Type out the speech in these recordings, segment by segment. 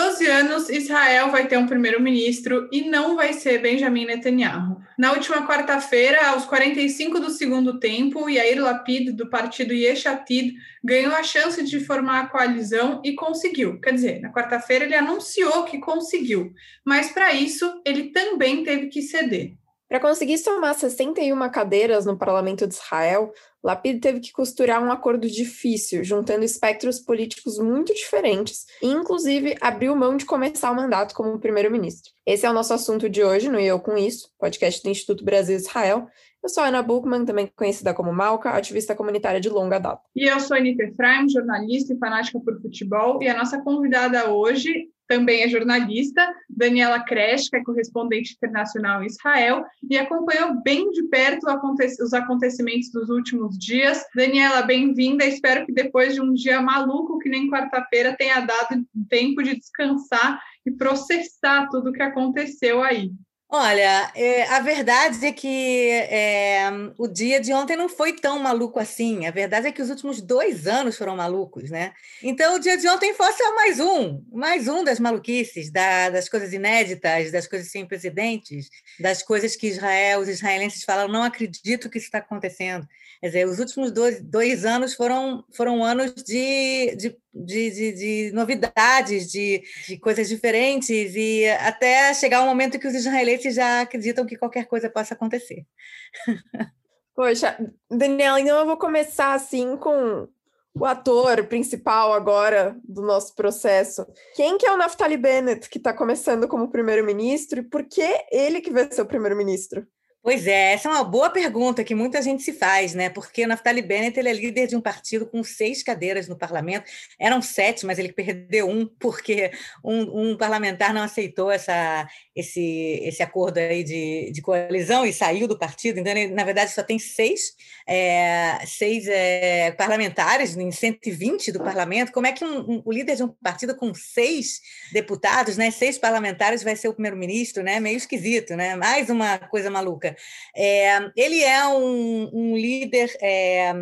12 anos, Israel vai ter um primeiro-ministro e não vai ser Benjamin Netanyahu. Na última quarta-feira, aos 45 do segundo tempo, Yair Lapid, do partido Yesh Atid, ganhou a chance de formar a coalizão e conseguiu. Quer dizer, na quarta-feira ele anunciou que conseguiu, mas para isso ele também teve que ceder. Para conseguir somar 61 cadeiras no parlamento de Israel, Lapid teve que costurar um acordo difícil, juntando espectros políticos muito diferentes, e inclusive abriu mão de começar o mandato como primeiro-ministro. Esse é o nosso assunto de hoje no Eu Com Isso, podcast do Instituto Brasil Israel. Eu sou Ana Buchmann, também conhecida como Malca, ativista comunitária de longa data. E eu sou Anitta Efraim, jornalista e fanática por futebol, e a nossa convidada hoje também é jornalista, Daniela Kresh, que é correspondente internacional em Israel, e acompanhou bem de perto os acontecimentos dos últimos dias. Daniela, bem-vinda. Espero que depois de um dia maluco, que nem quarta-feira, tenha dado tempo de descansar e processar tudo o que aconteceu aí. Olha, é, a verdade é que é, o dia de ontem não foi tão maluco assim. A verdade é que os últimos dois anos foram malucos, né? Então, o dia de ontem foi só mais um, mais um das maluquices, da, das coisas inéditas, das coisas sem precedentes, das coisas que Israel, os israelenses falaram, não acredito que isso está acontecendo. Quer dizer, os últimos dois, dois anos foram, foram anos de, de, de, de, de novidades, de, de coisas diferentes, e até chegar um momento que os israelenses já acreditam que qualquer coisa possa acontecer. Poxa, Daniela, então eu vou começar assim com o ator principal agora do nosso processo. Quem que é o Naftali Bennett que está começando como primeiro-ministro e por que ele que vai ser o primeiro-ministro? Pois é, essa é uma boa pergunta que muita gente se faz, né? Porque o Naftali Bennett ele é líder de um partido com seis cadeiras no parlamento. Eram sete, mas ele perdeu um porque um, um parlamentar não aceitou essa, esse, esse acordo aí de, de coalizão e saiu do partido. Então, ele, na verdade, só tem seis, é, seis é, parlamentares em 120 do parlamento. Como é que um, um, o líder de um partido com seis deputados, né, seis parlamentares, vai ser o primeiro-ministro? Né? Meio esquisito, né? Mais uma coisa maluca. É, ele é um, um líder é,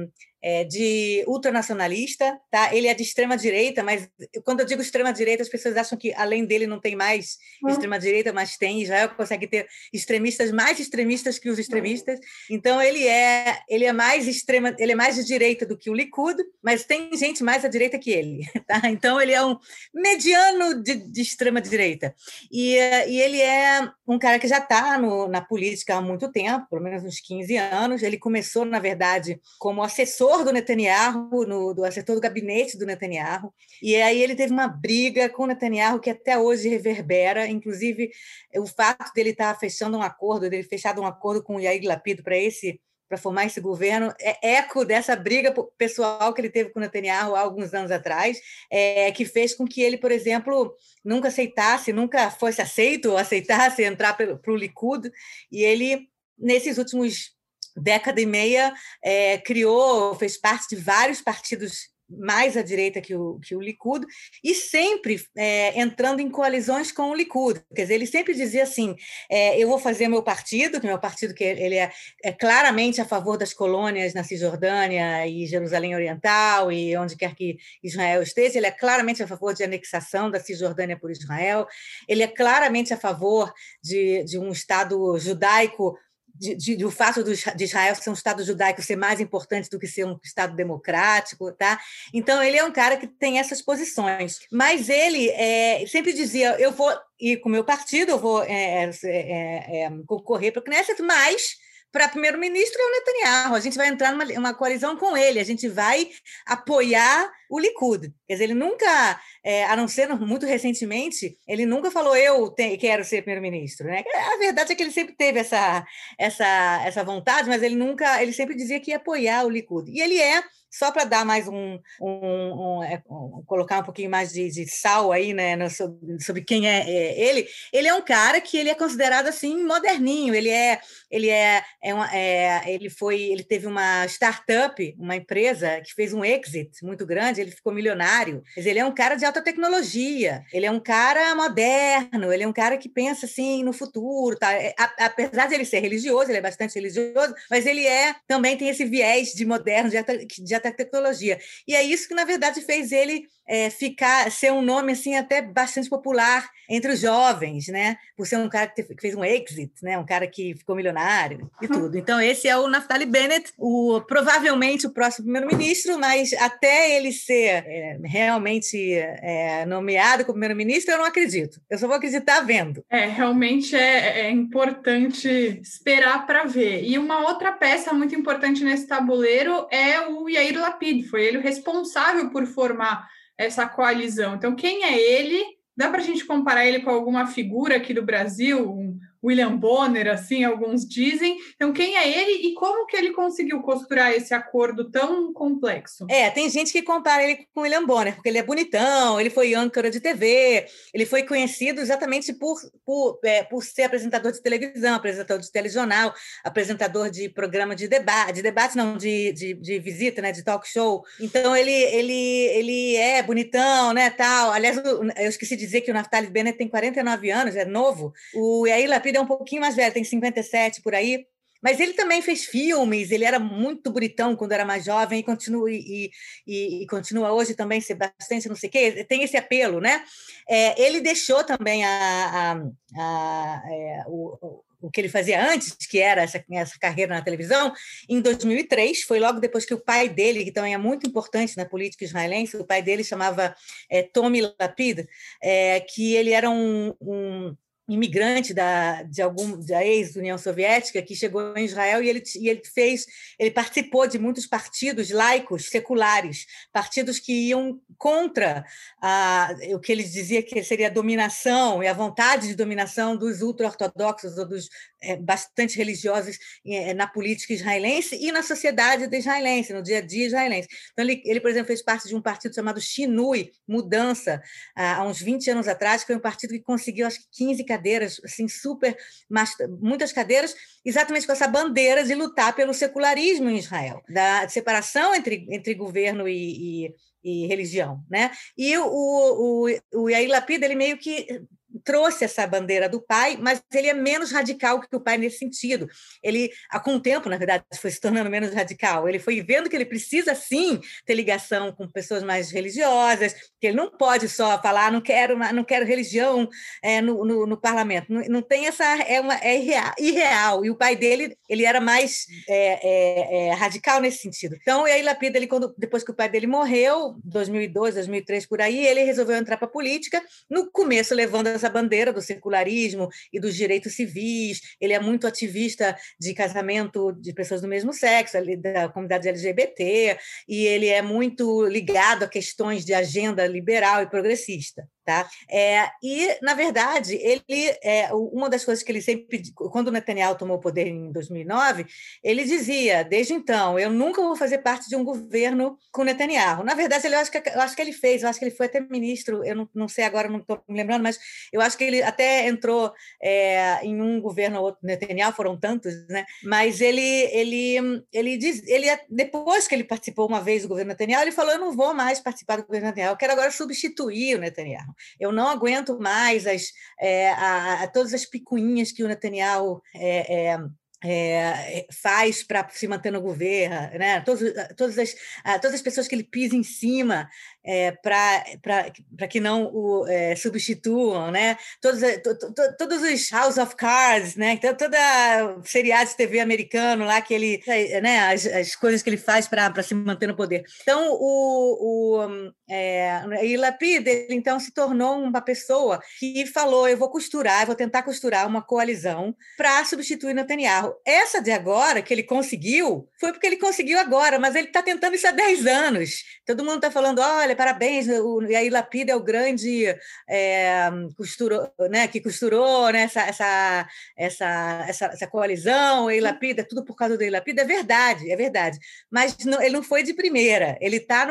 é, de ultranacionalista, tá? Ele é de extrema direita, mas quando eu digo extrema direita, as pessoas acham que além dele não tem mais uhum. extrema direita, mas tem. Israel consegue ter extremistas mais extremistas que os extremistas. Então ele é ele é mais extrema, ele é mais de direita do que o Likud, mas tem gente mais à direita que ele, tá? Então ele é um mediano de, de extrema direita e, e ele é um cara que já está na política há muito tempo, pelo menos uns 15 anos. Ele começou na verdade como assessor assessor do Netanyahu, no, do assessor do gabinete do Netanyahu, e aí ele teve uma briga com o Netanyahu que até hoje reverbera, inclusive o fato dele estar fechando um acordo, dele fechado um acordo com o Yair Lapid para esse para formar esse governo, é eco dessa briga pessoal que ele teve com o Netanyahu há alguns anos atrás, é, que fez com que ele, por exemplo, nunca aceitasse, nunca fosse aceito ou aceitasse entrar para o Likud, e ele, nesses últimos década e meia, é, criou, fez parte de vários partidos mais à direita que o, que o Likud, e sempre é, entrando em coalizões com o Likud. Quer dizer, ele sempre dizia assim: é, eu vou fazer meu partido, que meu partido que ele é, é, claramente a favor das colônias na Cisjordânia e Jerusalém Oriental e onde quer que Israel esteja, ele é claramente a favor de anexação da Cisjordânia por Israel, ele é claramente a favor de, de um Estado judaico de, de, do fato de Israel ser um Estado judaico ser mais importante do que ser um Estado democrático, tá? Então ele é um cara que tem essas posições, mas ele é, sempre dizia: eu vou ir com o meu partido, eu vou é, é, é, é concorrer para o Knesset, mas para primeiro-ministro é o Netanyahu. A gente vai entrar numa uma coalizão com ele, a gente vai apoiar o Likud. Quer dizer, ele nunca, é, a não ser muito recentemente, ele nunca falou eu te, quero ser primeiro-ministro. Né? A verdade é que ele sempre teve essa, essa, essa vontade, mas ele nunca, ele sempre dizia que ia apoiar o Likud. E ele é só para dar mais um, um, é, um, colocar um pouquinho mais de, de sal aí, né, no, sobre, quem é, é, ele. Ele é um cara que ele é considerado assim moderninho. Ele é, ele é, é, uma, é, ele foi, ele teve uma startup, uma empresa que fez um exit muito grande. Ele ficou milionário. Dizer, ele é um cara de alta tecnologia. Ele é um cara moderno, ele é um cara que pensa assim no futuro. Tá? É, apesar de ele ser religioso, ele é bastante religioso, mas ele é também tem esse viés de moderno, de de alta tecnologia. E é isso que, na verdade, fez ele é, ficar, ser um nome assim até bastante popular entre os jovens, né? Por ser um cara que fez um exit, né? Um cara que ficou milionário e tudo. Então esse é o Naftali Bennett, o provavelmente o próximo primeiro-ministro, mas até ele ser é, realmente é, nomeado como primeiro-ministro, eu não acredito. Eu só vou acreditar vendo. É, realmente é, é importante esperar para ver. E uma outra peça muito importante nesse tabuleiro é o Yair Lapid. Foi ele o responsável por formar essa coalizão. Então, quem é ele? Dá para a gente comparar ele com alguma figura aqui do Brasil, um William Bonner, assim, alguns dizem. Então, quem é ele e como que ele conseguiu costurar esse acordo tão complexo? É, tem gente que compara ele com William Bonner, porque ele é bonitão, ele foi âncora de TV, ele foi conhecido exatamente por, por, é, por ser apresentador de televisão, apresentador de telejornal, apresentador de programa de debate, de debate não, de, de, de visita, né, de talk show. Então, ele, ele, ele é bonitão, né, tal. Aliás, eu esqueci de dizer que o Naftali Bennett tem 49 anos, é novo. O Yair é um pouquinho mais velho, tem 57 por aí. Mas ele também fez filmes, ele era muito bonitão quando era mais jovem e continua, e, e, e continua hoje também ser bastante não sei o quê, tem esse apelo, né? É, ele deixou também a, a, a é, o, o que ele fazia antes, que era essa, essa carreira na televisão, em 2003, foi logo depois que o pai dele, que também é muito importante na política israelense, o pai dele chamava é, Tommy Lapid, é, que ele era um, um imigrante da, de algum da ex-União Soviética que chegou em Israel e ele, e ele fez ele participou de muitos partidos laicos seculares partidos que iam contra a, o que ele dizia que seria a dominação e a vontade de dominação dos ultra-ortodoxos ou dos bastante religiosos é, na política israelense e na sociedade israelense no dia a dia israelense então ele, ele por exemplo fez parte de um partido chamado Shinui Mudança há uns 20 anos atrás que foi um partido que conseguiu acho que 15 cadeiras, assim, super, muitas cadeiras, exatamente com essa bandeira de lutar pelo secularismo em Israel, da separação entre, entre governo e, e e religião, né? E o, o, o Yair Lapid, ele meio que trouxe essa bandeira do pai, mas ele é menos radical que o pai nesse sentido. Ele, com o tempo, na verdade, foi se tornando menos radical. Ele foi vendo que ele precisa sim ter ligação com pessoas mais religiosas, que ele não pode só falar ah, não quero, não quero religião é, no, no, no, parlamento. Não, não, tem essa é uma é irreal, irreal. E o pai dele ele era mais é, é radical nesse sentido. Então, e aí Lapida, ele quando depois que o pai dele morreu, 2002, 2003 por aí, ele resolveu entrar para a política. No começo levando essa bandeira do secularismo e dos direitos civis. Ele é muito ativista de casamento de pessoas do mesmo sexo, da comunidade LGBT, e ele é muito ligado a questões de agenda liberal e progressista. Tá? É, e, na verdade, ele é, uma das coisas que ele sempre, quando o Netanyahu tomou o poder em 2009, ele dizia, desde então, eu nunca vou fazer parte de um governo com Netanyahu. Na verdade, ele, eu, acho que, eu acho que ele fez, eu acho que ele foi até ministro, eu não, não sei agora, não estou me lembrando, mas eu acho que ele até entrou é, em um governo ou outro, Netanyahu, foram tantos, né? mas ele, ele, ele, diz, ele, depois que ele participou uma vez do governo Netanyahu, ele falou, eu não vou mais participar do governo Netanyahu, eu quero agora substituir o Netanyahu. Eu não aguento mais as, é, a, a, todas as picuinhas que o Netanyahu é, é é, faz para se manter no governo, né? todas, as, todas as pessoas que ele pisa em cima é, para que não o é, substituam, né? Todos, to, to, todos os House of Cards, né? Então, toda seriado de TV americano lá que ele, né? As, as coisas que ele faz para se manter no poder. Então, o, o é, e ele então se tornou uma pessoa que falou: eu vou costurar, eu vou tentar costurar uma coalizão para substituir Netanyahu. Essa de agora que ele conseguiu foi porque ele conseguiu agora, mas ele está tentando isso há 10 anos. Todo mundo está falando: olha, parabéns, o Yair Lapid é o grande é, costurou, né, que costurou né, essa, essa, essa, essa, essa coalizão, o Yair Lapid, é tudo por causa do Yair Lapid, é verdade, é verdade. Mas não, ele não foi de primeira, ele está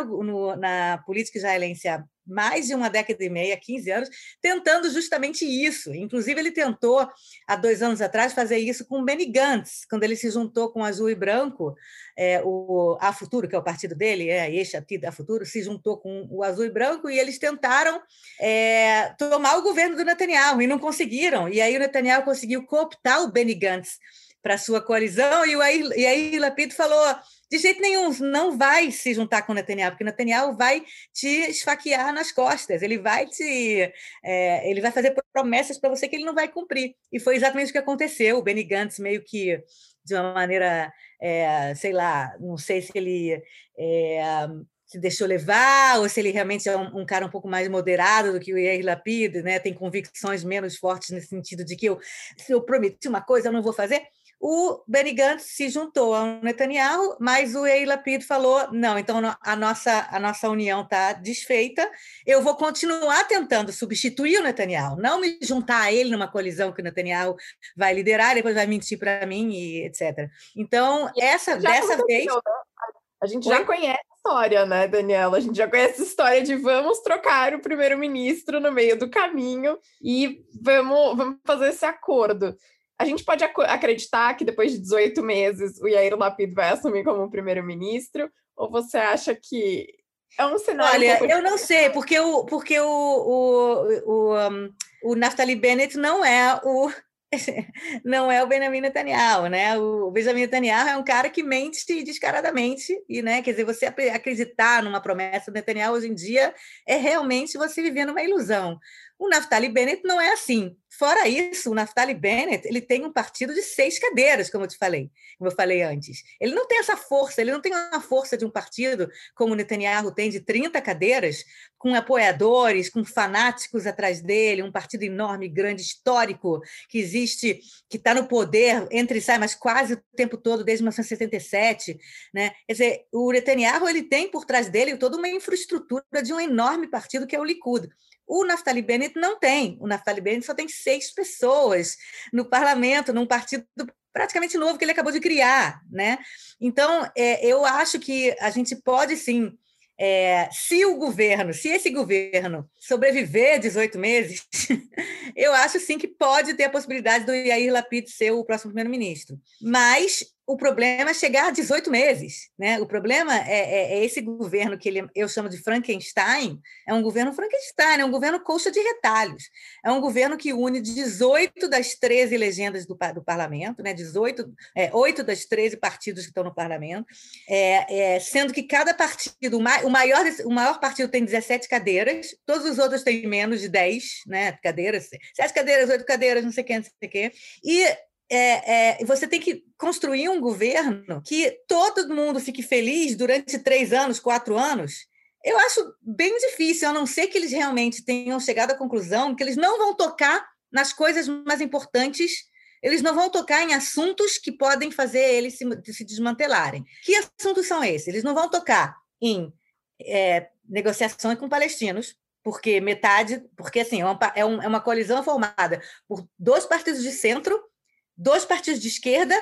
na política israelense há mais de uma década e meia, 15 anos, tentando justamente isso. Inclusive, ele tentou, há dois anos atrás, fazer isso com o Benny Gantz, quando ele se juntou com Azul e Branco, é, o A Futuro, que é o partido dele, é Exatid A Futuro, se juntou com o Azul e Branco e eles tentaram é, tomar o governo do Netanyahu e não conseguiram. E aí o Netanyahu conseguiu cooptar o Benny Gantz para sua coalizão e aí, e aí Lapid falou de jeito nenhum, não vai se juntar com Netanyahu, porque Netanyahu vai te esfaquear nas costas, ele vai te. É, ele vai fazer promessas para você que ele não vai cumprir. E foi exatamente o que aconteceu. O Benny Gantz, meio que de uma maneira, é, sei lá, não sei se ele. É, se deixou levar, ou se ele realmente é um, um, cara um pouco mais moderado do que o Yair Lapid, né? tem convicções menos fortes nesse sentido de que eu, se eu prometi uma coisa, eu não vou fazer o Benny Gantz se juntou ao Netanyahu, mas o Yair Lapid falou: não, então a nossa, a nossa união está desfeita, eu vou continuar tentando substituir o Netanyahu, não me juntar a ele numa colisão que o Netanyahu vai liderar, depois vai mentir para mim e etc. Então, essa dessa vez. Né? A gente já conhece a história, né, Daniela? A gente já conhece a história de vamos trocar o primeiro-ministro no meio do caminho e vamos, vamos fazer esse acordo. A gente pode ac acreditar que depois de 18 meses o Yair Lapid vai assumir como primeiro-ministro? Ou você acha que é um cenário. Olha, um eu não sei, porque o, porque o, o, o, um, o Naftali Bennett não é o. Não é o Benjamin Netanyahu, né? O Benjamin Netanyahu é um cara que mente descaradamente, e, né? Quer dizer, você acreditar numa promessa do Netanyahu hoje em dia é realmente você viver numa ilusão. O Naftali Bennett não é assim. Fora isso, o Naftali Bennett ele tem um partido de seis cadeiras, como eu te falei, como eu falei antes. Ele não tem essa força, ele não tem a força de um partido como o Netanyahu tem de 30 cadeiras, com apoiadores, com fanáticos atrás dele, um partido enorme, grande, histórico, que existe, que está no poder, entre e sai, mas quase o tempo todo, desde 1977. Né? Quer dizer, o Netanyahu ele tem por trás dele toda uma infraestrutura de um enorme partido que é o Likud. O Naftali Bennett não tem. O Naftali Bennett só tem seis pessoas no parlamento, num partido praticamente novo que ele acabou de criar. Né? Então, é, eu acho que a gente pode sim. É, se o governo, se esse governo sobreviver 18 meses, eu acho sim que pode ter a possibilidade do Yair Lapid ser o próximo primeiro-ministro. Mas o problema é chegar a 18 meses. Né? O problema é, é, é, esse governo que ele, eu chamo de Frankenstein, é um governo Frankenstein, é um governo colcha de retalhos. É um governo que une 18 das 13 legendas do, do parlamento, né? 18, é, 8 das 13 partidos que estão no parlamento, é, é, sendo que cada partido, o maior, o maior partido tem 17 cadeiras, todos os outros têm menos de 10 né, cadeiras, 7 cadeiras, 8 cadeiras, não sei o que, não sei o que. E é, é, você tem que construir um governo que todo mundo fique feliz durante três anos, quatro anos. Eu acho bem difícil, a não ser que eles realmente tenham chegado à conclusão que eles não vão tocar nas coisas mais importantes, eles não vão tocar em assuntos que podem fazer eles se, se desmantelarem. Que assuntos são esses? Eles não vão tocar em é, negociações com palestinos, porque metade, porque assim, é uma, é, é uma coalizão formada por dois partidos de centro dois partidos de esquerda,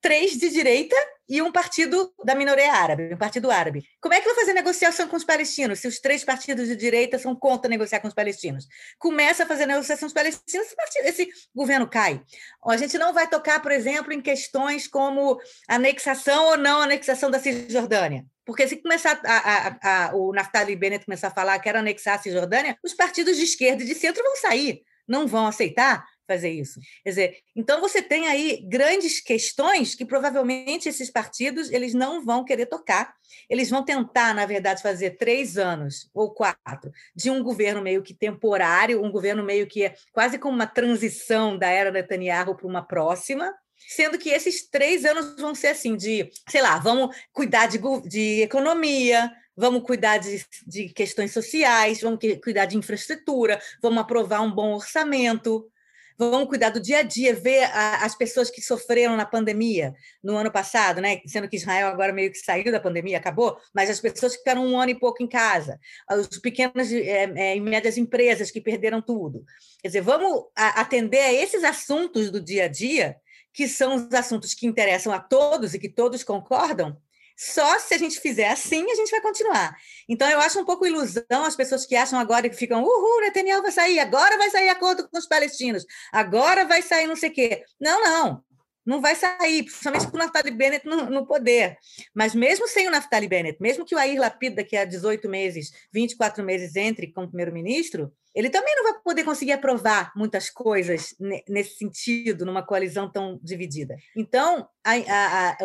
três de direita e um partido da minoria árabe, um partido árabe. Como é que vai fazer negociação com os palestinos se os três partidos de direita são contra negociar com os palestinos? Começa a fazer negociação com os palestinos, esse, partido, esse governo cai. A gente não vai tocar, por exemplo, em questões como anexação ou não anexação da Cisjordânia. Porque se começar a, a, a, o Naftali Bennett começar a falar que era anexar a Cisjordânia, os partidos de esquerda e de centro vão sair, não vão aceitar fazer isso. Quer dizer, então você tem aí grandes questões que provavelmente esses partidos eles não vão querer tocar. Eles vão tentar, na verdade, fazer três anos ou quatro de um governo meio que temporário, um governo meio que é quase como uma transição da era Netanyahu para uma próxima, sendo que esses três anos vão ser assim de, sei lá, vamos cuidar de, de economia, vamos cuidar de, de questões sociais, vamos cuidar de infraestrutura, vamos aprovar um bom orçamento, vamos cuidar do dia a dia, ver a, as pessoas que sofreram na pandemia no ano passado, né? sendo que Israel agora meio que saiu da pandemia, acabou, mas as pessoas que ficaram um ano e pouco em casa, os pequenas é, é, e médias empresas que perderam tudo. Quer dizer, vamos atender a esses assuntos do dia a dia, que são os assuntos que interessam a todos e que todos concordam, Só se a gente fizer assim, a gente vai continuar. Então, eu acho um pouco ilusão as pessoas que acham agora que ficam, uhul, Netanyahu vai sair, agora vai sair acordo com os palestinos, agora vai sair não sei o quê. Não, não. Não vai sair, principalmente com o Naftali Bennett no, no, poder. Mas mesmo sem o Naftali Bennett, mesmo que o Air Lapid daqui a 18 meses, 24 meses entre como primeiro-ministro, ele também não vai poder conseguir aprovar muitas coisas nesse sentido, numa coalizão tão dividida. Então, a, a, a,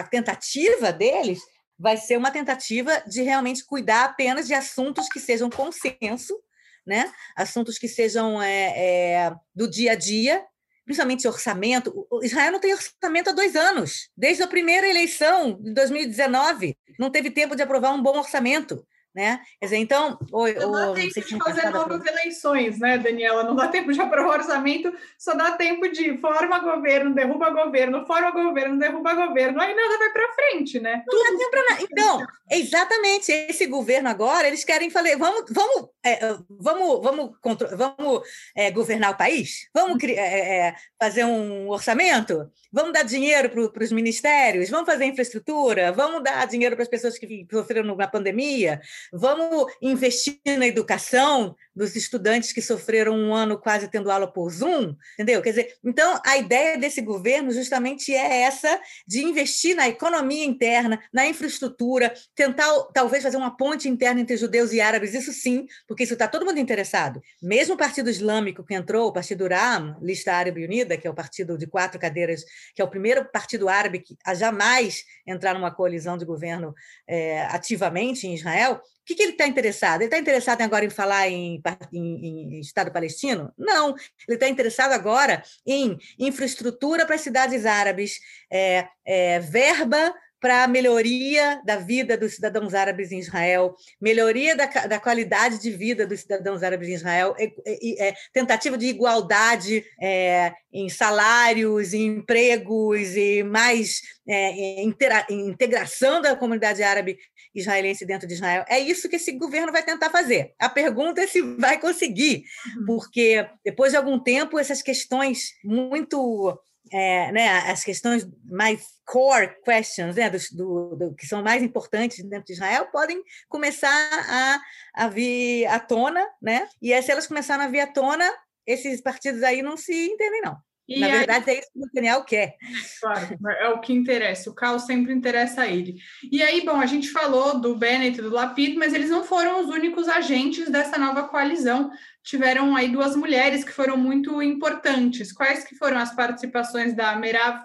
a tentativa deles vai ser uma tentativa de realmente cuidar apenas de assuntos que sejam consenso, né? assuntos que sejam é, é, do dia a dia, principalmente orçamento. Israel não tem orçamento há dois anos. Desde a primeira eleição, de 2019, não teve tempo de aprovar um bom orçamento. Né? Quer dizer, então. Não dá tempo de fazer novas eleições, né, Daniela? Não dá tempo de aprovar orçamento, só dá tempo de forma governo, derruba governo, forma governo, derruba governo, aí nada vai para frente, né? Não dá tempo pra... Então, exatamente, esse governo agora, eles querem falar, vamos, vamos, é, vamos, vamos, vamos é, governar o país? Vamos é, é, fazer um orçamento? Vamos dar dinheiro para os ministérios? Vamos fazer infraestrutura? Vamos dar dinheiro para as pessoas que sofreram na pandemia? Vamos investir na educação dos estudantes que sofreram um ano quase tendo aula por Zoom, entendeu? Quer dizer, então a ideia desse governo justamente é essa de investir na economia interna, na infraestrutura, tentar talvez fazer uma ponte interna entre judeus e árabes, isso sim, porque isso está todo mundo interessado. Mesmo o Partido Islâmico que entrou, o Partido RAM, Lista Árabe Unida, que é o partido de quatro cadeiras, que é o primeiro partido árabe a jamais entrar numa coalizão de governo é, ativamente em Israel, o que, que ele está interessado? Ele está interessado agora em falar em, em, em Estado palestino? Não. Ele está interessado agora em infraestrutura para cidades árabes, é, é, verba para a melhoria da vida dos cidadãos árabes em Israel, melhoria da, da qualidade de vida dos cidadãos árabes em Israel, é, é, tentativa de igualdade é, em salários, em empregos e mais é, integração da comunidade árabe israelense dentro de Israel. É isso que esse governo vai tentar fazer. A pergunta é se vai conseguir, uhum. porque depois de algum tempo essas questões muito é, né, as questões mais core questions, né, do, do, do, que são mais importantes dentro de Israel, podem começar a, a vir à tona, né? E aí, se elas começarem a vir à tona, esses partidos aí não se entendem, não. E Na aí, verdade, é isso que o Daniel quer. Claro, é o que interessa. O caos sempre interessa a ele. E aí, bom, a gente falou do Bennett e do Lapid, mas eles não foram os únicos agentes dessa nova coalizão tiveram aí duas mulheres que foram muito importantes. Quais que foram as participações da Merav,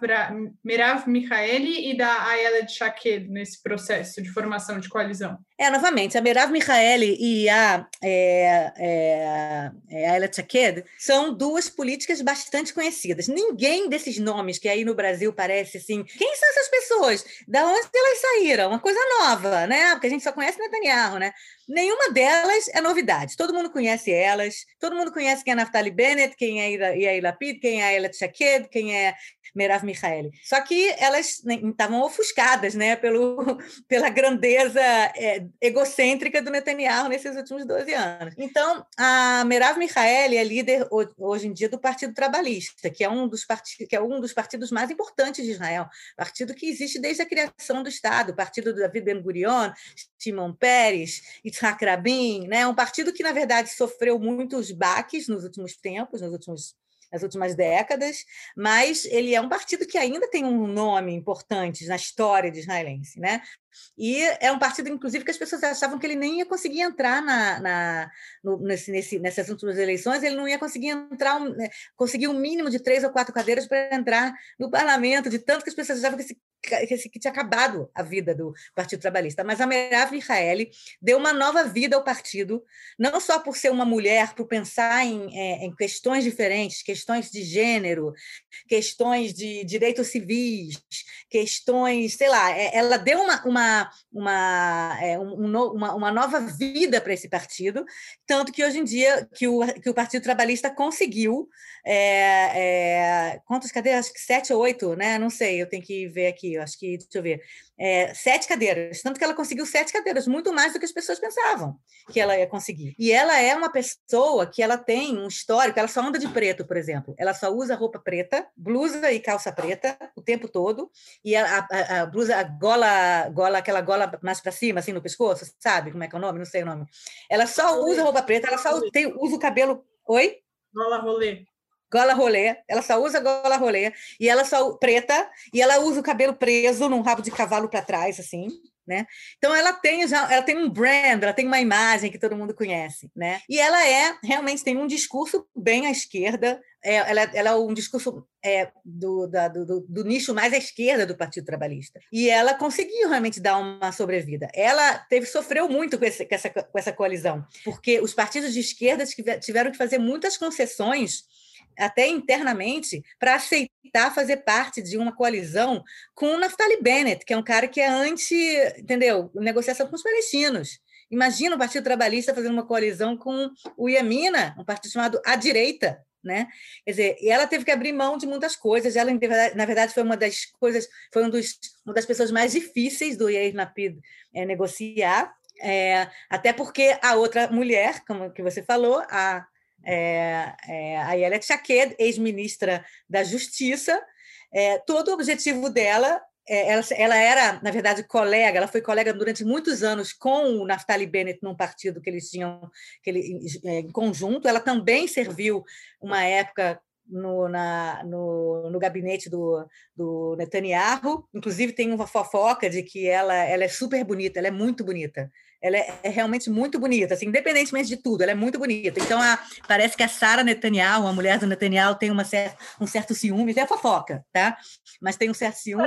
Merav Michaeli e da Ayelet Shaked nesse processo de formação de coalizão? É, novamente, a Merav Michaeli e a, é, é, é, a Ayelet Shaked são duas políticas bastante conhecidas. Ninguém desses nomes que aí no Brasil parece assim, quem são essas pessoas? Da onde elas saíram? Uma coisa nova, né? Porque a gente só conhece Netanyahu, né? Nenhuma delas é novidade. Todo mundo conhece elas, todo mundo conhece quem é Naftali Bennett, quem é Yair Lapid, quem é Elet Shaked, quem é Merav Michaeli. Só que elas estavam ofuscadas né, pelo, pela grandeza é, egocêntrica do Netanyahu nesses últimos 12 anos. Então, a Merav Michaeli é líder hoje em dia do Partido Trabalhista, que é um dos, partidos, que é um dos partidos mais importantes de Israel, partido que existe desde a criação do Estado, partido do David Ben-Gurion, Shimon Peres, Yitzhak Rabin, né? um partido que, na verdade, sofreu muitos baques nos últimos tempos, nos últimos nas últimas décadas, mas ele é um partido que ainda tem um nome importante na história de israelense, né? E é um partido, inclusive, que as pessoas achavam que ele nem ia conseguir entrar na, na no, nesse, nesse, nessas últimas eleições, ele não ia conseguir entrar, um, né, conseguir um mínimo de três ou quatro cadeiras para entrar no parlamento, de tanto que as pessoas achavam que esse que, que tinha acabado a vida do Partido Trabalhista. Mas a Merav Michaeli deu uma nova vida ao partido, não só por ser uma mulher, por pensar em, é, em questões diferentes, questões de gênero, questões de direitos civis, questões, sei lá, é, ela deu uma, uma, uma, é, um, uma, uma nova vida para esse partido, tanto que hoje em dia que o, que o Partido Trabalhista conseguiu é, é, quantas cadeiras? Acho que sete ou oito, né? Não sei, eu tenho que ver aqui, acho que, deixa eu ver é, sete cadeiras, tanto que ela conseguiu sete cadeiras, muito mais do que as pessoas pensavam que ela ia conseguir. E ela é uma pessoa que ela tem um histórico, ela só anda de preto, por exemplo. Ela só usa roupa preta, blusa e calça preta o tempo todo, e a, a, a blusa, a gola, gola gola, aquela gola mais para cima, assim, no pescoço, sabe como é que é o nome? Não sei o nome. Ela só usa roupa preta, ela só tem, usa o cabelo. Oi? Gola rolê. Gola rolê, ela só usa gola rolê, e ela só preta, e ela usa o cabelo preso num rabo de cavalo para trás, assim. Né? Então ela tem já, ela tem um brand, ela tem uma imagem que todo mundo conhece, né? E ela é realmente tem um discurso bem à esquerda, é, ela, ela é um discurso é, do, da, do, do, nicho mais à esquerda do Partido Trabalhista. E ela conseguiu realmente dar uma sobrevida. Ela teve sofreu muito com, esse, com, essa, com essa coalizão, porque os partidos de esquerda tiveram que fazer muitas concessões até internamente, para aceitar fazer parte de uma coalizão com o Naftali Bennett, que é um cara que é anti, entendeu? Negociação com os palestinos. Imagina o Partido Trabalhista fazendo uma coalizão com o Iamina, um partido chamado A Direita, né? Quer dizer, e ela teve que abrir mão de muitas coisas. Ela, na verdade, foi uma das coisas, foi um dos, uma das pessoas mais difíceis do Yair Lapid é, negociar, é, até porque a outra mulher, como que você falou, a é, é, a Yelia Tchaked, ex-ministra da Justiça, é, todo o objetivo dela, é, ela, ela, era, na verdade, colega, ela foi colega durante muitos anos com o Naftali Bennett num partido que eles tinham que ele, é, em conjunto, ela também serviu uma época no, na, no, no, gabinete do, do Netanyahu. Inclusive, tem uma fofoca de que ela, ela é super bonita, ela é muito bonita ela é, é, realmente muito bonita, assim, independentemente de tudo, ela é muito bonita. Então, a, parece que a Sara Netanyahu, a mulher do Netanyahu, tem uma cer um certo ciúme, é fofoca, tá? Mas tem um certo ciúme.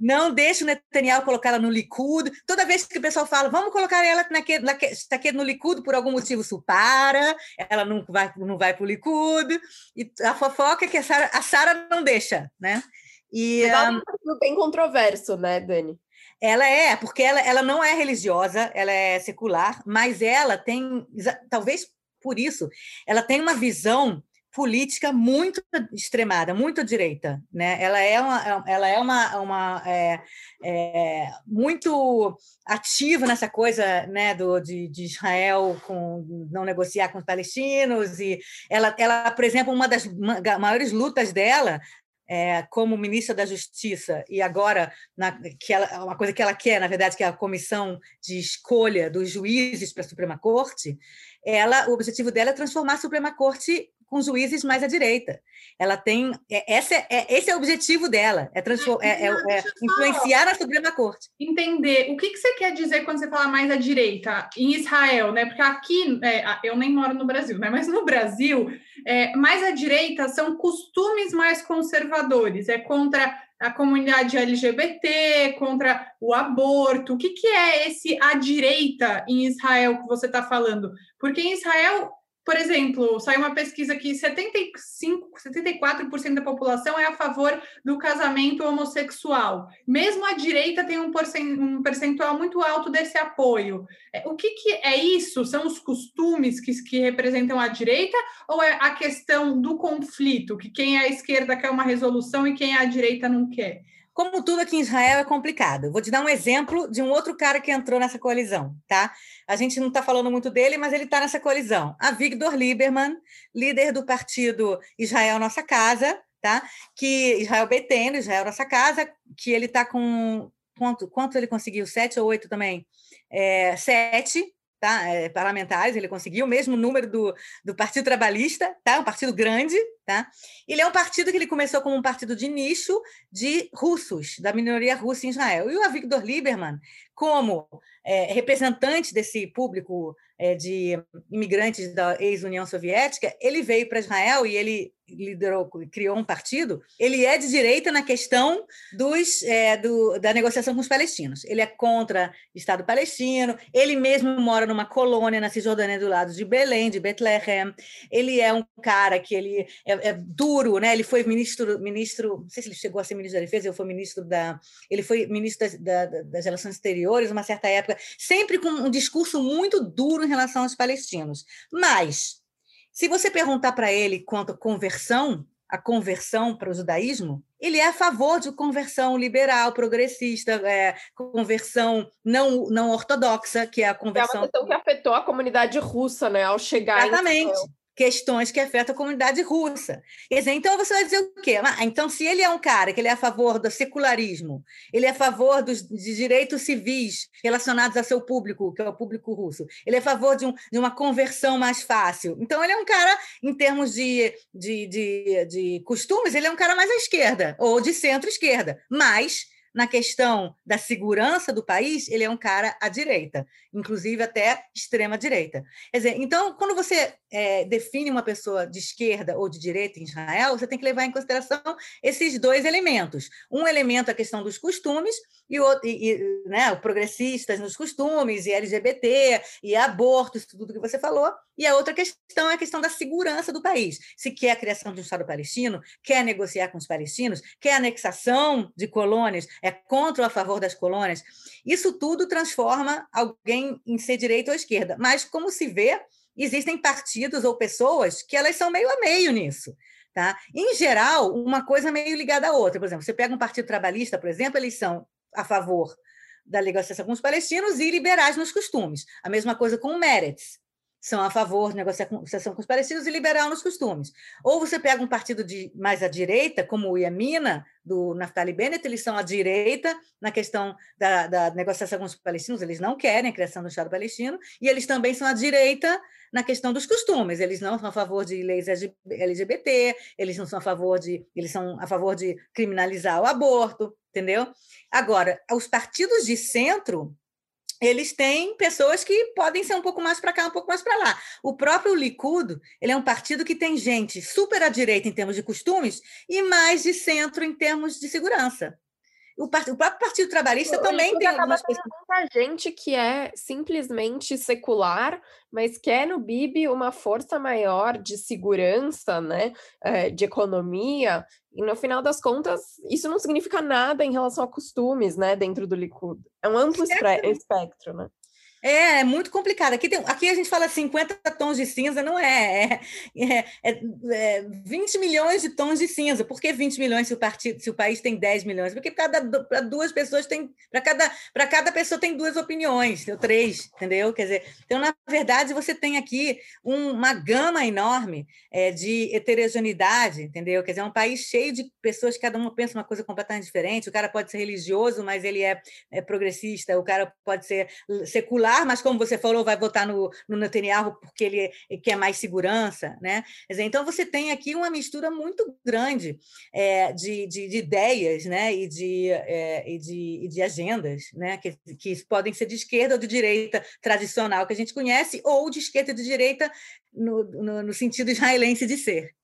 Não deixa o Netanyahu colocar ela no Likud. Toda vez que o pessoal fala, vamos colocar ela naquele, naquele, no Likud, por algum motivo isso para, ela não vai, não vai para o Likud. E a fofoca é que a Sara não deixa, né? E, um... bem controverso, né, Dani? Ela é, porque ela, ela não é religiosa, ela é secular, mas ela tem, talvez por isso, ela tem uma visão política muito extremada, muito direita, né? Ela é uma, ela é uma, uma é, é, muito ativa nessa coisa, né, do de, de, Israel com não negociar com os palestinos e ela, ela, por exemplo, uma das maiores lutas dela é, como ministra da Justiça e agora na, que ela, uma coisa que ela quer, na verdade, que é a comissão de escolha dos juízes para a Suprema Corte, ela, o objetivo dela é transformar a Suprema Corte com juízes mais à direita. Ela tem. É, essa é, é, esse é o objetivo dela, é, é, é, é influenciar a Suprema Corte. Entender. O que, que você quer dizer quando você fala mais à direita? Em Israel, né? Porque aqui, é, eu nem moro no Brasil, né? Mas no Brasil, mais à direita são costumes mais conservadores, é contra a comunidade LGBT, contra o aborto. O que, que é esse à direita em Israel que você está falando? Porque em Israel por exemplo, saiu uma pesquisa que 75, 74% da população é a favor do casamento homossexual. Mesmo a direita tem um percentual muito alto desse apoio. É, o que, que é isso? São os costumes que, que representam a direita ou é a questão do conflito, que quem é a esquerda quer uma resolução e quem é a direita não quer? Como tudo aqui em Israel é complicado. Vou te dar um exemplo de um outro cara que entrou nessa coalizão, tá? A gente não está falando muito dele, mas ele está nessa coalizão. A Victor Lieberman, líder do partido Israel Nossa Casa, tá? Que Israel Betendo, Israel Nossa Casa, que ele está com quanto, quanto ele conseguiu? Sete ou oito também? É, sete, tá? É, parlamentares, ele conseguiu o mesmo número do, do Partido Trabalhista, tá? Um partido grande, Tá? Ele é um partido que ele começou como um partido de nicho de russos, da minoria russa em Israel. E o Avigdor Lieberman, como é, representante desse público é, de imigrantes da ex-União Soviética, ele veio para Israel e ele liderou, criou um partido. Ele é de direita na questão dos, é, do, da negociação com os palestinos. Ele é contra o Estado palestino. Ele mesmo mora numa colônia na Cisjordânia do lado de Belém, de Bethlehem. Ele é um cara que ele é é, duro, né? Ele foi ministro, ministro, não sei se ele chegou a ser ministro da Defesa, ele foi ministro da, ele foi ministro da, da, das relações exteriores, uma certa época, sempre com um discurso muito duro em relação aos palestinos. Mas se você perguntar para ele quanto à conversão, a conversão para o judaísmo, ele é a favor de conversão liberal, progressista, é, conversão não, não ortodoxa, que é a conversão. É uma questão que afetou a comunidade russa, né, ao chegar. Exatamente. Questões que afetam a comunidade russa. Então você vai dizer o quê? Ah, então, se ele é um cara que ele é a favor do secularismo, ele é a favor dos, de direitos civis relacionados ao seu público, que é o público russo, ele é a favor de, um, de uma conversão mais fácil. Então, ele é um cara, em termos de, de, de, de costumes, ele é um cara mais à esquerda, ou de centro-esquerda. Mas na questão da segurança do país, ele é um cara à direita, inclusive até extrema direita. Quer dizer, então, quando você é, define uma pessoa de esquerda ou de direita em Israel, você tem que levar em consideração esses dois elementos. Um elemento é a questão dos costumes e, outro, e, e né, progressistas nos costumes, e LGBT, e aborto, isso tudo que você falou. E a outra questão é a questão da segurança do país. Se quer a criação de um Estado palestino, quer negociar com os palestinos, quer anexação de colônias, é contra ou a favor das colônias. Isso tudo transforma alguém em ser direita ou esquerda. Mas, como se vê, existem partidos ou pessoas que elas são meio a meio nisso. Tá? Em geral, uma coisa meio ligada à outra. Por exemplo, você pega um partido trabalhista, por exemplo, eles são a favor da negociação com os palestinos e liberais nos costumes. A mesma coisa com o Meretz são a favor de negociação com os palestinos e liberal nos costumes. Ou você pega um partido de, mais à direita, como o Iamina, do Naftali Bennett, eles são à direita na questão da, da, negociação com os palestinos, eles não querem a criação do Estado palestino, e eles também são à direita na questão dos costumes, eles não são a favor de leis LGBT, eles não são a favor de, eles são a favor de criminalizar o aborto, entendeu? Agora, os partidos de centro, eles têm pessoas que podem ser um pouco mais para cá, um pouco mais para lá. O próprio Likud, ele é um partido que tem gente super à direita em termos de costumes e mais de centro em termos de segurança. O, part... o próprio Partido Trabalhista o também tem algumas pessoas. muita gente que é simplesmente secular, mas quer no BIB uma força maior de segurança, né, eh, de economia, e no final das contas, isso não significa nada em relação a costumes, né, dentro do Likud. É um amplo espectro, né? É, é muito complicado. Aqui, tem, aqui a gente fala 50 tons de cinza, não é. É, é, é 20 milhões de tons de cinza. Por que 20 milhões se o, partido, se o país tem 10 milhões? Porque cada duas pessoas tem. Para cada, cada pessoa tem duas opiniões, ou três, entendeu? Quer dizer, então, na verdade, você tem aqui um, uma gama enorme é, de heterogeneidade, entendeu? Quer dizer, é um país cheio de pessoas, cada uma pensa uma coisa completamente diferente. O cara pode ser religioso, mas ele é, é progressista, o cara pode ser secular mas como você falou, vai votar no, no Netanyahu porque ele quer mais segurança. Né? Dizer, então, você tem aqui uma mistura muito grande é, de, de, de, ideias né? e, de, é, e, de, e de agendas né? que, que podem ser de esquerda ou de direita tradicional que a gente conhece, ou de esquerda e de direita no, no, no sentido israelense de ser.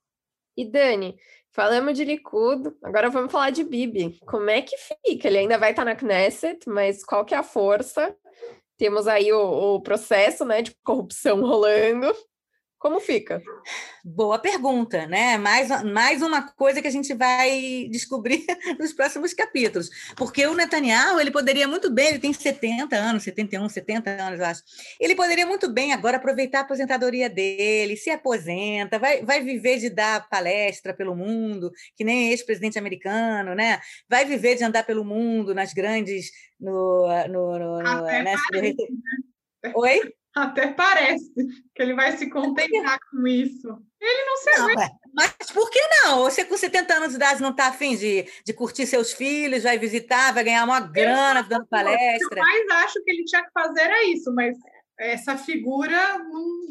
E Dani, Falamos de Likud, agora vamos falar de Bibi. Como é que fica? Ele ainda vai estar na Knesset, mas qual que é a força temos aí o, o processo né, de corrupção rolando. Como fica? Boa pergunta, né? Mais, mais uma coisa que a gente vai descobrir nos próximos capítulos. Porque o Netanyahu, ele poderia muito bem, ele tem 70 anos, 71, 70 anos, eu acho. Ele poderia muito bem agora aproveitar a aposentadoria dele, se aposenta, vai, vai viver de dar palestra pelo mundo, que nem ex-presidente americano, né? Vai viver de andar pelo mundo nas grandes. No, no, no, no né? Oi? Até parece que ele vai se contentar com isso. Ele não se não, Mas por que não? Você com 70 anos de idade não está afim de, de curtir seus filhos, vai visitar, vai ganhar uma grana dando palestra? Eu mais acho que ele tinha que fazer é isso, mas essa figura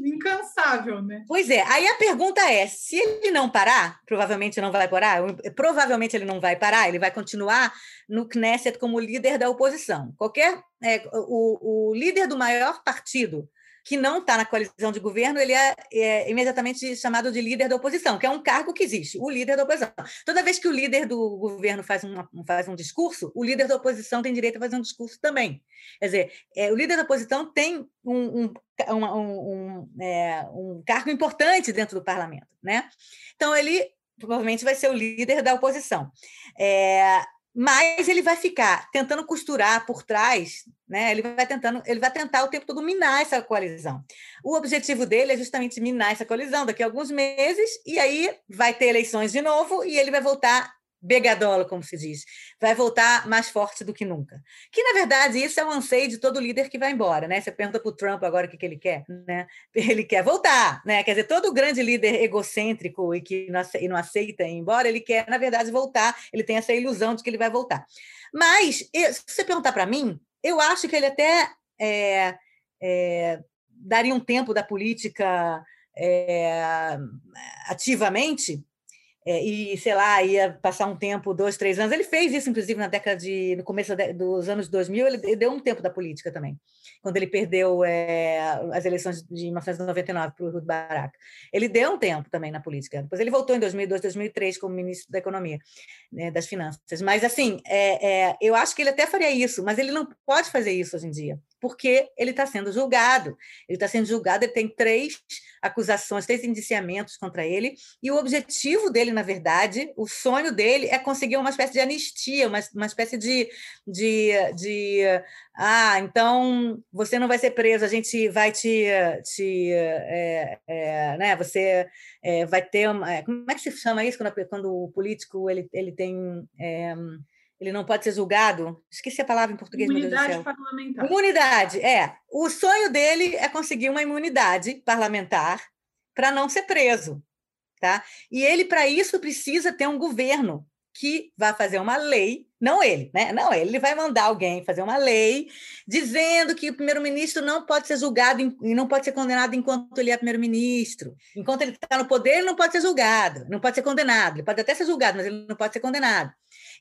incansável, né? Pois é. Aí a pergunta é: se ele não parar, provavelmente não vai parar, provavelmente ele não vai parar, ele vai continuar no Knesset como líder da oposição. Qualquer é, o, o líder do maior partido que não está na coalizão de governo, ele é, é, imediatamente chamado de líder da oposição, que é um cargo que existe, o líder da oposição. Toda vez que o líder do governo faz, uma, faz um discurso, o líder da oposição tem direito a fazer um discurso também. Quer dizer, é, o líder da oposição tem um, um, um, é, um cargo importante dentro do parlamento. Né? Então, ele provavelmente vai ser o líder da oposição. É, mas ele vai ficar tentando costurar por trás, né? Ele vai tentando, ele vai tentar o tempo todo minar essa coalizão. O objetivo dele é justamente minar essa coalizão daqui a alguns meses e aí vai ter eleições de novo e ele vai voltar begadolo, como se diz, vai voltar mais forte do que nunca. Que, na verdade, isso é um anseio de todo líder que vai embora, né? Você pergunta para o Trump agora o que, que ele quer, né? Ele quer voltar, né? Quer dizer, todo grande líder egocêntrico e que não aceita ir embora, ele quer, na verdade, voltar, ele tem essa ilusão de que ele vai voltar. Mas, se você perguntar para mim, eu acho que ele até é, é, daria um tempo da política é, ativamente, é, e, sei lá, ia passar um tempo, dois, três anos. Ele fez isso, inclusive, na década de. no começo dos anos 2000, ele deu um tempo da política também, quando ele perdeu é, as eleições de 1999 para o Ruth Barak. Ele deu um tempo também na política. Depois ele voltou em 2002, 2003 como ministro da Economia, né, das Finanças. Mas, assim, é, é, eu acho que ele até faria isso, mas ele não pode fazer isso hoje em dia porque ele está sendo julgado. Ele está sendo julgado, ele tem três acusações, três indiciamentos contra ele, e o objetivo dele, na verdade, o sonho dele é conseguir uma espécie de anistia, uma, uma espécie de, de, de ah, então você não vai ser preso, a gente vai te, te é, é, né, você é, vai ter, uma, como é que se chama isso quando, quando o político ele, ele tem ele não pode ser julgado. Esqueci a palavra em português. Imunidade parlamentar. Imunidade, é. O sonho dele é conseguir uma imunidade parlamentar para não ser preso. Tá? E ele, para isso, precisa ter um governo que vai fazer uma lei, não ele, né? Não ele, ele vai mandar alguém fazer uma lei dizendo que o primeiro-ministro não pode ser julgado e não pode ser condenado enquanto ele é primeiro-ministro. Enquanto ele está no poder, ele não pode ser julgado, não pode ser condenado. Ele pode até ser julgado, mas ele não pode ser condenado.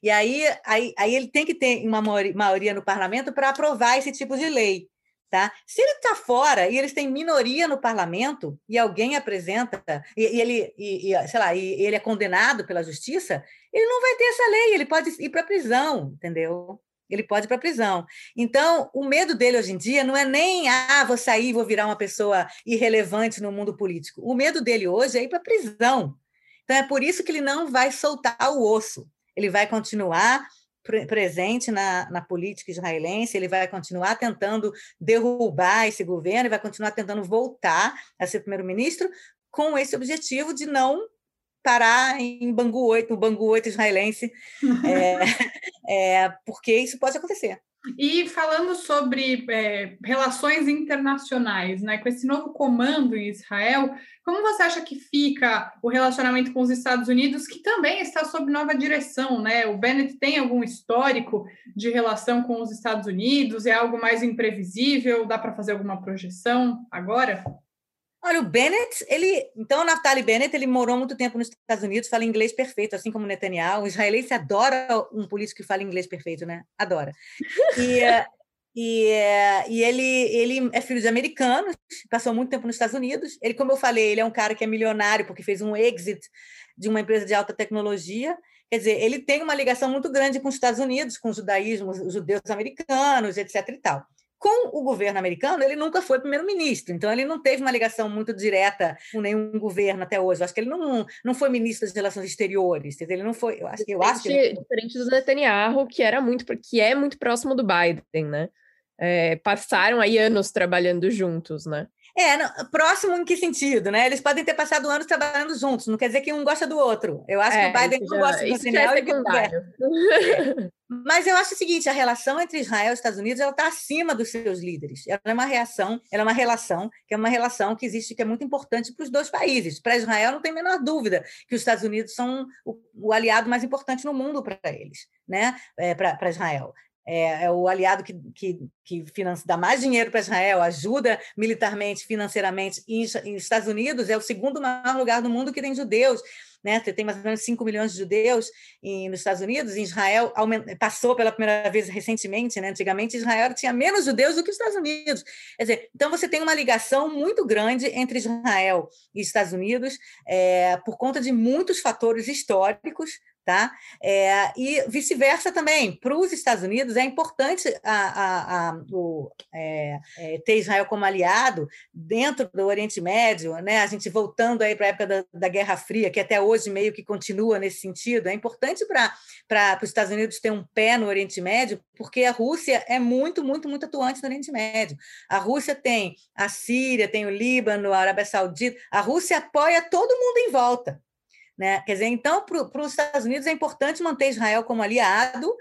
E aí, aí, aí ele tem que ter uma maioria no parlamento para aprovar esse tipo de lei. Tá? Se ele está fora e eles têm minoria no parlamento e alguém apresenta e, e ele, e, e, sei lá, e ele é condenado pela justiça, ele não vai ter essa lei, ele pode ir para prisão, entendeu? Ele pode ir para prisão. Então, o medo dele hoje em dia não é nem, ah, vou sair, vou virar uma pessoa irrelevante no mundo político. O medo dele hoje é ir para prisão. Então, é por isso que ele não vai soltar o osso ele vai continuar presente na, na política israelense, ele vai continuar tentando derrubar esse governo, ele vai continuar tentando voltar a ser primeiro-ministro com esse objetivo de não parar em Bangu 8, no Bangu 8 israelense, é, é, porque isso pode acontecer. E falando sobre é, relações internacionais, né, com esse novo comando em Israel, como você acha que fica o relacionamento com os Estados Unidos, que também está sob nova direção? Né? O Bennett tem algum histórico de relação com os Estados Unidos? É algo mais imprevisível? Dá para fazer alguma projeção agora? Olha, o Bennett, ele. Então, o Naftali Bennett, ele morou muito tempo nos Estados Unidos, fala inglês perfeito, assim como Netanyahu. O israelense adora um político que fala inglês perfeito, né? Adora. E, eh, e, eh, e ele, ele é filho de americanos, passou muito tempo nos Estados Unidos. Ele, como eu falei, ele é um cara que é milionário, porque fez um exit de uma empresa de alta tecnologia. Quer dizer, ele tem uma ligação muito grande com os Estados Unidos, com o judaísmo, os judeus americanos, etc. e tal. Com o governo americano, ele nunca foi primeiro-ministro, então ele não teve uma ligação muito direta com nenhum governo até hoje. Eu acho que ele não, não foi ministro das Relações Exteriores, ele não foi. Eu acho, eu acho que ele... diferente do Netanyahu, que era muito, que é muito próximo do Biden, né? É, passaram aí anos trabalhando juntos, né? É, não, próximo em que sentido, né? Eles podem ter passado anos trabalhando juntos, não quer dizer que um gosta do outro. Eu acho é, que o Biden não gosta do Netanyahu. É Mas eu acho o seguinte, a relação entre Israel e Estados Unidos ela está acima dos seus líderes. Ela é uma reação, ela é uma relação que é uma relação que existe que é muito importante para os dois países. Para Israel não tem a menor dúvida que os Estados Unidos são o, o aliado mais importante no mundo para eles, né? É, para Israel é, é o aliado que, que, que financia, dá mais dinheiro para Israel, ajuda militarmente, financeiramente. E os Estados Unidos é o segundo maior lugar do mundo que tem judeus. Né? Tem mais ou menos 5 milhões de judeus em, nos Estados Unidos, em Israel passou pela primeira vez recentemente, né? antigamente Israel tinha menos judeus do que os Estados Unidos. Quer dizer, então você tem uma ligação muito grande entre Israel e Estados Unidos é, por conta de muitos fatores históricos, Tá? É, e vice-versa também, para os Estados Unidos é importante a, a, a, o, é, é, ter Israel como aliado dentro do Oriente Médio, né? a gente voltando aí para a época da, da, Guerra Fria, que até hoje meio que continua nesse sentido, é importante para os Estados Unidos ter um pé no Oriente Médio, porque a Rússia é muito, muito, muito atuante no Oriente Médio. A Rússia tem a Síria, tem o Líbano, a Arábia Saudita, a Rússia apoia todo mundo em volta. Né? Quer dizer, então, para os Estados Unidos é importante manter Israel como aliado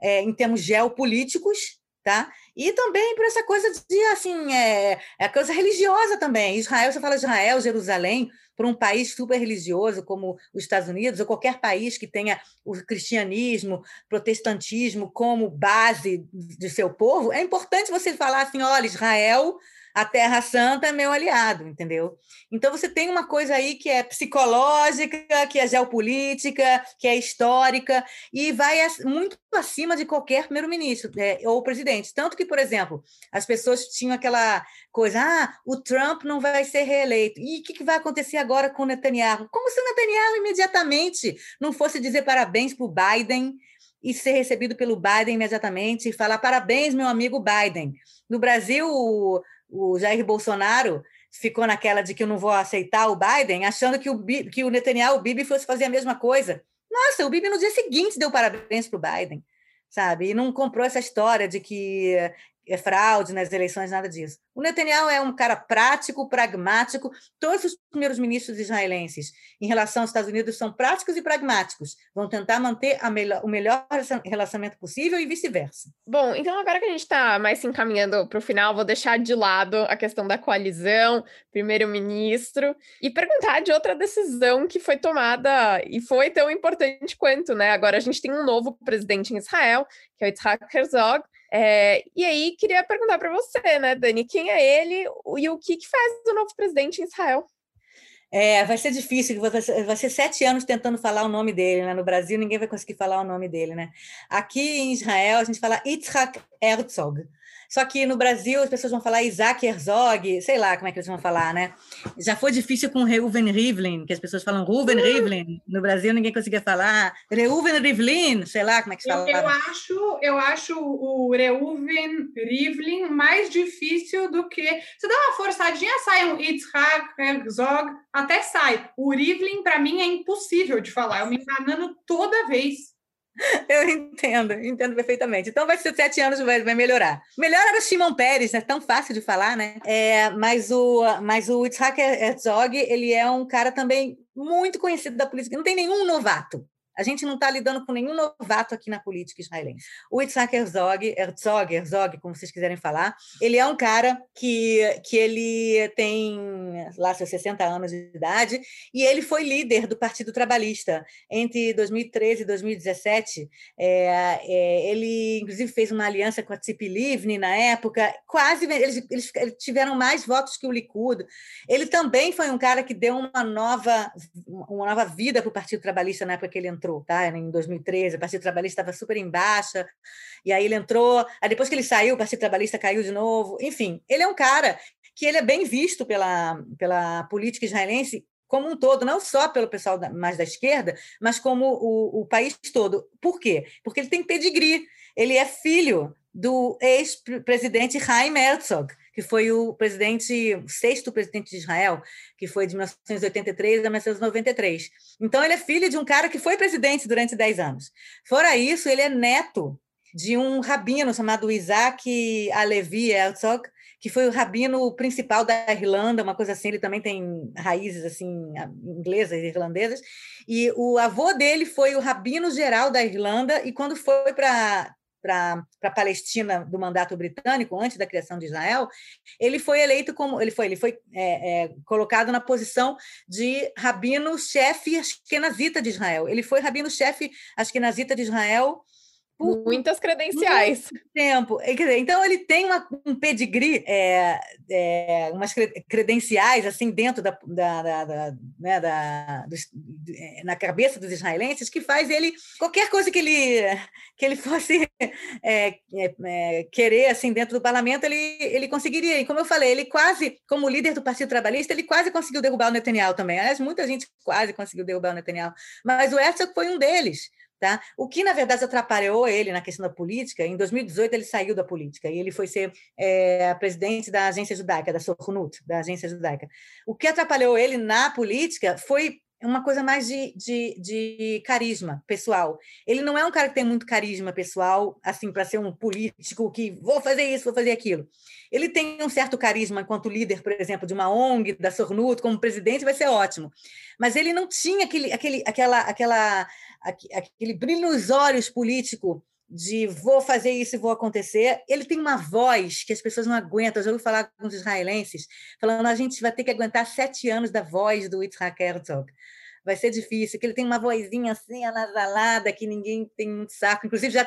é, em termos geopolíticos, tá? E também por essa coisa de assim, é, é coisa religiosa também. Israel, você fala Israel, Jerusalém, para um país super religioso como os Estados Unidos, ou qualquer país que tenha o cristianismo, protestantismo como base de seu povo, é importante você falar assim: olha, Israel a Terra Santa é meu aliado, entendeu? Então você tem uma coisa aí que é psicológica, que é geopolítica, que é histórica, e vai muito acima de qualquer primeiro-ministro é, ou presidente. Tanto que, por exemplo, as pessoas tinham aquela coisa: ah, o Trump não vai ser reeleito. E o que, que vai acontecer agora com o Netanyahu? Como se o Netanyahu imediatamente não fosse dizer parabéns para o Biden e ser recebido pelo Biden imediatamente e falar parabéns, meu amigo Biden. No Brasil, o Jair Bolsonaro ficou naquela de que eu não vou aceitar o Biden, achando que o, que o Netanyahu, o Bibi, fosse fazer a mesma coisa. Nossa, o Bibi no dia seguinte deu parabéns para o Biden, sabe? E não comprou essa história de que é fraude nas eleições, nada disso. O Netanyahu é um cara prático, pragmático. Todos os primeiros ministros israelenses, em relação aos Estados Unidos, são práticos e pragmáticos. Vão tentar manter melhor, o melhor relacionamento possível e vice-versa. Bom, então agora que a gente está mais se encaminhando para o final, vou deixar de lado a questão da coalizão, primeiro-ministro, e perguntar de outra decisão que foi tomada e foi tão importante quanto, né? Agora a gente tem um novo presidente em Israel, que é o Yitzhak Herzog, é, e aí, queria perguntar para você, né, Dani, quem é ele e o que, que faz o novo presidente em Israel? É, vai ser difícil, vai ser sete anos tentando falar o nome dele, né? No Brasil, ninguém vai conseguir falar o nome dele, né? Aqui em Israel, a gente fala Yitzhak Herzog. Só que no Brasil as pessoas vão falar Isaac Herzog, sei lá como é que eles vão falar, né? Já foi difícil com Reuven Rivlin, que as pessoas falam Reuven Rivlin. No Brasil ninguém conseguia falar. Reuven Rivlin, sei lá como é que se fala. Eu, acho, eu acho o Reuven Rivlin mais difícil do que. Você dá uma forçadinha, sai um Yitzhak Herzog, até sai. O Rivlin, para mim, é impossível de falar. Eu me enganando toda vez. Eu entendo, entendo perfeitamente. Então vai ser sete anos, vai, vai melhorar. Melhor era o Shimon Peres, é né? tão fácil de falar, né? É, mas o, mas o Itzhak Herzog, ele é um cara também muito conhecido da política. Não tem nenhum novato. A gente não está lidando com nenhum novato aqui na política israelense. O Itzhak Herzog, Herzog, Herzog, como vocês quiserem falar, ele é um cara que, que ele tem lá seus 60 anos de idade e ele foi líder do Partido Trabalhista entre 2013 e 2017. É, é, ele, inclusive, fez uma aliança com a Tzipi Livni na época. Quase eles, eles tiveram mais votos que o Likud. Ele também foi um cara que deu uma nova, uma nova vida para o Partido Trabalhista na época que ele entrou entrou, tá? Em 2013, o Partido Trabalhista estava super em baixa, e aí ele entrou, aí depois que ele saiu, o Partido Trabalhista caiu de novo. Enfim, ele é um cara que ele é bem visto pela, pela política israelense como um todo, não só pelo pessoal da, mais da esquerda, mas como o, o país todo. Por quê? Porque ele tem pedigree. Ele é filho do ex-presidente Chaim Herzog, que foi o presidente, sexto presidente de Israel, que foi de 1983 a 1993. Então, ele é filho de um cara que foi presidente durante 10 anos. Fora isso, ele é neto de um rabino chamado Isaac Alevi Herzog, que foi o rabino principal da Irlanda, uma coisa assim, ele também tem raízes assim inglesas e irlandesas, e o avô dele foi o rabino geral da Irlanda, e quando foi para para a Palestina do mandato britânico, antes da criação de Israel, ele foi eleito como ele foi, ele foi é, é, colocado na posição de rabino-chefe askenazita de Israel. Ele foi rabino-chefe askenazita de Israel Muitas credenciais. Tempo. Então, ele tem uma, um pedigree, é, é, umas credenciais assim dentro da, da, da, da, né, da dos, é, na cabeça dos israelenses que faz ele qualquer coisa que ele que ele fosse é, é, é, querer assim dentro do parlamento ele ele conseguiria e como eu falei ele quase como líder do Partido Trabalhista ele quase conseguiu derrubar o Netanyahu também aliás muita gente quase conseguiu derrubar o Netanyahu mas o Herzog foi um deles Tá? O que, na verdade, atrapalhou ele na questão da política, em 2018 ele saiu da política e ele foi ser é, presidente da agência judaica, da Sornut, da agência judaica. O que atrapalhou ele na política foi uma coisa mais de, de, de carisma pessoal. Ele não é um cara que tem muito carisma pessoal, assim, para ser um político que vou fazer isso, vou fazer aquilo. Ele tem um certo carisma enquanto líder, por exemplo, de uma ONG, da Sornuto, como presidente, vai ser ótimo. Mas ele não tinha aquele, aquele, aquela, aquela, aquele brilho nos olhos político de vou fazer isso e vou acontecer. Ele tem uma voz que as pessoas não aguentam. Eu já ouvi falar com os israelenses, falando a gente vai ter que aguentar sete anos da voz do Yitzhak Herzog vai ser difícil, que ele tem uma vozinha assim, anasalada, que ninguém tem muito saco. Inclusive, já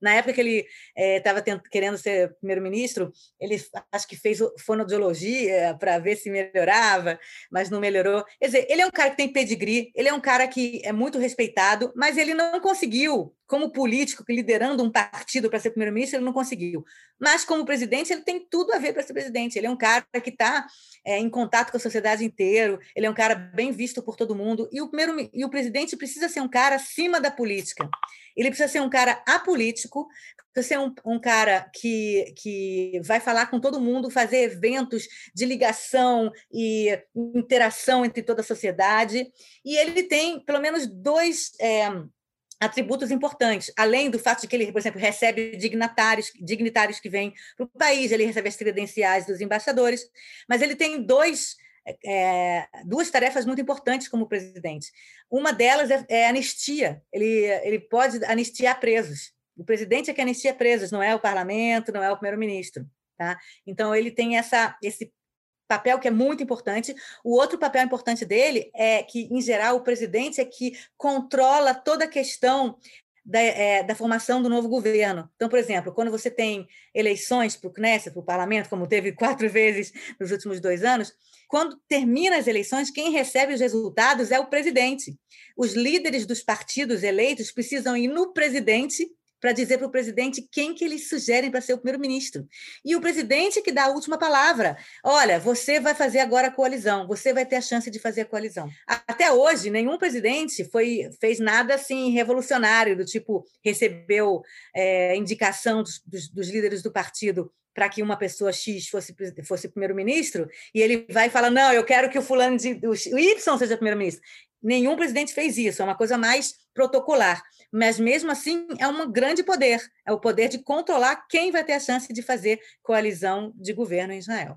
na época que ele estava eh, é, querendo ser primeiro-ministro, ele acho que fez fonoaudiologia para ver se melhorava, mas não melhorou. Quer dizer, ele é um cara que tem pedigree, ele é um cara que é muito respeitado, mas ele não conseguiu como político, liderando um partido para ser primeiro-ministro, ele não conseguiu. Mas, como presidente, ele tem tudo a ver para ser presidente. Ele é um cara que está é, em contato com a sociedade inteira, ele é um cara bem visto por todo mundo. E o, primeiro, e o presidente precisa ser um cara acima da política. Ele precisa ser um cara apolítico, precisa ser um, um cara que, que vai falar com todo mundo, fazer eventos de ligação e interação entre toda a sociedade. E ele tem, pelo menos, dois. É, atributos importantes, além do fato de que ele, por exemplo, recebe dignatários, dignitários que vêm para o país, ele recebe as credenciais dos embaixadores, mas ele tem dois, é, duas tarefas muito importantes como presidente. Uma delas é, é anistia, ele, ele pode anistiar presos. O presidente é que anistia presos, não é o parlamento, não é o primeiro-ministro. Tá? Então, ele tem essa, esse papel que é muito importante. O outro papel importante dele é que, em geral, o presidente é que controla toda a questão da, é, da, formação do novo governo. Então, por exemplo, quando você tem eleições para o Knesset, para o parlamento, como teve quatro vezes nos últimos dois anos, quando termina as eleições, quem recebe os resultados é o presidente. Os líderes dos partidos eleitos precisam ir no presidente para dizer para o presidente quem que eles sugerem para ser o primeiro-ministro. E o presidente que dá a última palavra. Olha, você vai fazer agora a coalizão, você vai ter a chance de fazer a coalizão. Até hoje, nenhum presidente foi, fez nada assim revolucionário, do tipo, recebeu é, indicação dos, dos, dos líderes do partido para que uma pessoa X fosse, fosse primeiro-ministro, e ele vai e fala: não, eu quero que o fulano de, o Y seja primeiro-ministro. Nenhum presidente fez isso, é uma coisa mais protocolar mas mesmo assim é um grande poder, é o poder de controlar quem vai ter a chance de fazer coalizão de governo em Israel.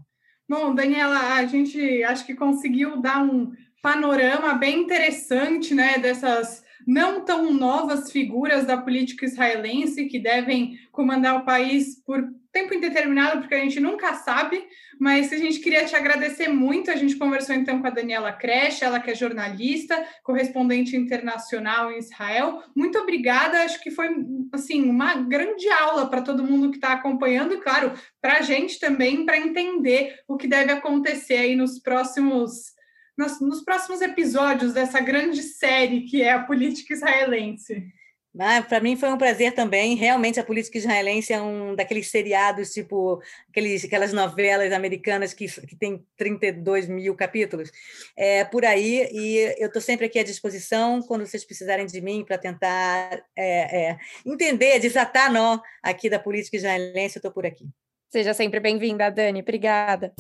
Bom, Daniela, a gente acho que conseguiu dar um panorama bem interessante, né, dessas não tão novas figuras da política israelense que devem comandar o país por tempo indeterminado, porque a gente nunca sabe, mas a gente queria te agradecer muito. A gente conversou então com a Daniela Creche, ela que é jornalista, correspondente internacional em Israel. Muito obrigada, acho que foi assim uma grande aula para todo mundo que está acompanhando e, claro, para a gente também, para entender o que deve acontecer aí nos próximos. Nos, nos próximos episódios dessa grande série que é a política israelense. Ah, para mim foi um prazer também. Realmente, a política israelense é um daqueles seriados, tipo aqueles, aquelas novelas americanas que, que tem 32 mil capítulos. É, por aí, e eu estou sempre aqui à disposição quando vocês precisarem de mim para tentar é, é, entender, desatar nó aqui da política israelense, eu estou por aqui. Seja sempre bem-vinda, Dani. Obrigada.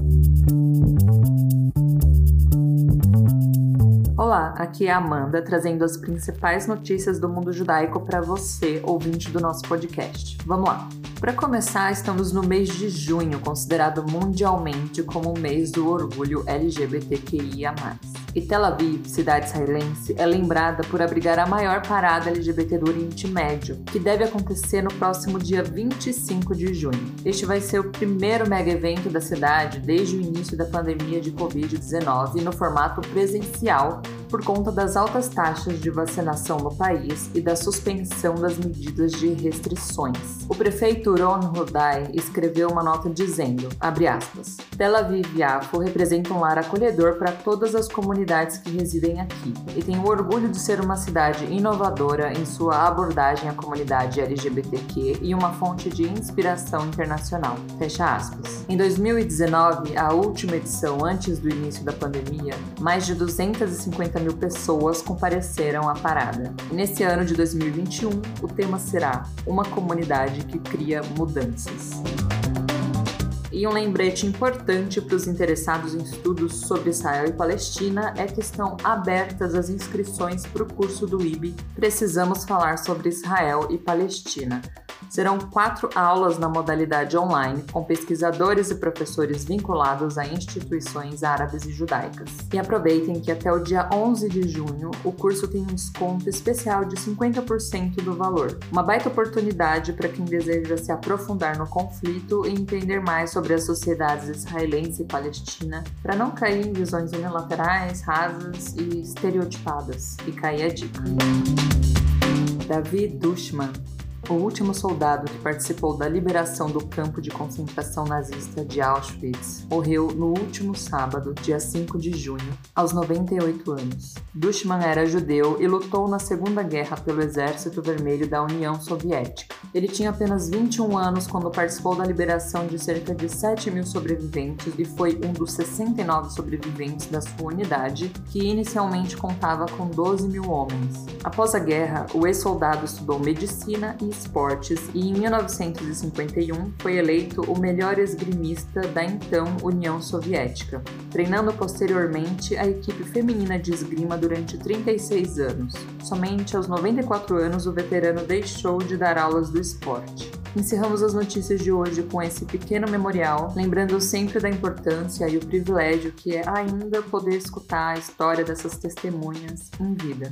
Olá, aqui é a Amanda trazendo as principais notícias do mundo judaico para você, ouvinte do nosso podcast. Vamos lá! Para começar, estamos no mês de junho, considerado mundialmente como o mês do orgulho LGBTQIA. E Tel Aviv, cidade israelense, é lembrada por abrigar a maior parada LGBT do Oriente Médio, que deve acontecer no próximo dia 25 de junho. Este vai ser o primeiro mega evento da cidade desde o início da pandemia de Covid-19 no formato presencial por conta das altas taxas de vacinação no país e da suspensão das medidas de restrições. O prefeito Ron Rodai escreveu uma nota dizendo, aspas, Tel Aviv Yafo representa um lar acolhedor para todas as comunidades que residem aqui e tem o orgulho de ser uma cidade inovadora em sua abordagem à comunidade LGBTQ e uma fonte de inspiração internacional. Fecha aspas. Em 2019, a última edição antes do início da pandemia, mais de 250 mil pessoas compareceram à parada. Nesse ano de 2021, o tema será Uma comunidade que cria mudanças. E um lembrete importante para os interessados em estudos sobre Israel e Palestina é que estão abertas as inscrições para o curso do IB Precisamos Falar sobre Israel e Palestina. Serão quatro aulas na modalidade online, com pesquisadores e professores vinculados a instituições árabes e judaicas. E aproveitem que até o dia 11 de junho o curso tem um desconto especial de 50% do valor. Uma baita oportunidade para quem deseja se aprofundar no conflito e entender mais sobre as sociedades israelense e palestina, para não cair em visões unilaterais, rasas e estereotipadas. Fica aí a dica. Davi Dushman o último soldado que participou da liberação do campo de concentração nazista de Auschwitz morreu no último sábado, dia 5 de junho, aos 98 anos. Dushman era judeu e lutou na Segunda Guerra pelo Exército Vermelho da União Soviética. Ele tinha apenas 21 anos quando participou da liberação de cerca de 7 mil sobreviventes e foi um dos 69 sobreviventes da sua unidade, que inicialmente contava com 12 mil homens. Após a guerra, o ex-soldado estudou medicina e esportes e em 1951 foi eleito o melhor esgrimista da então União Soviética, treinando posteriormente a equipe feminina de esgrima durante 36 anos. Somente aos 94 anos o veterano deixou de dar aulas do esporte. Encerramos as notícias de hoje com esse pequeno memorial, lembrando sempre da importância e o privilégio que é ainda poder escutar a história dessas testemunhas em vida.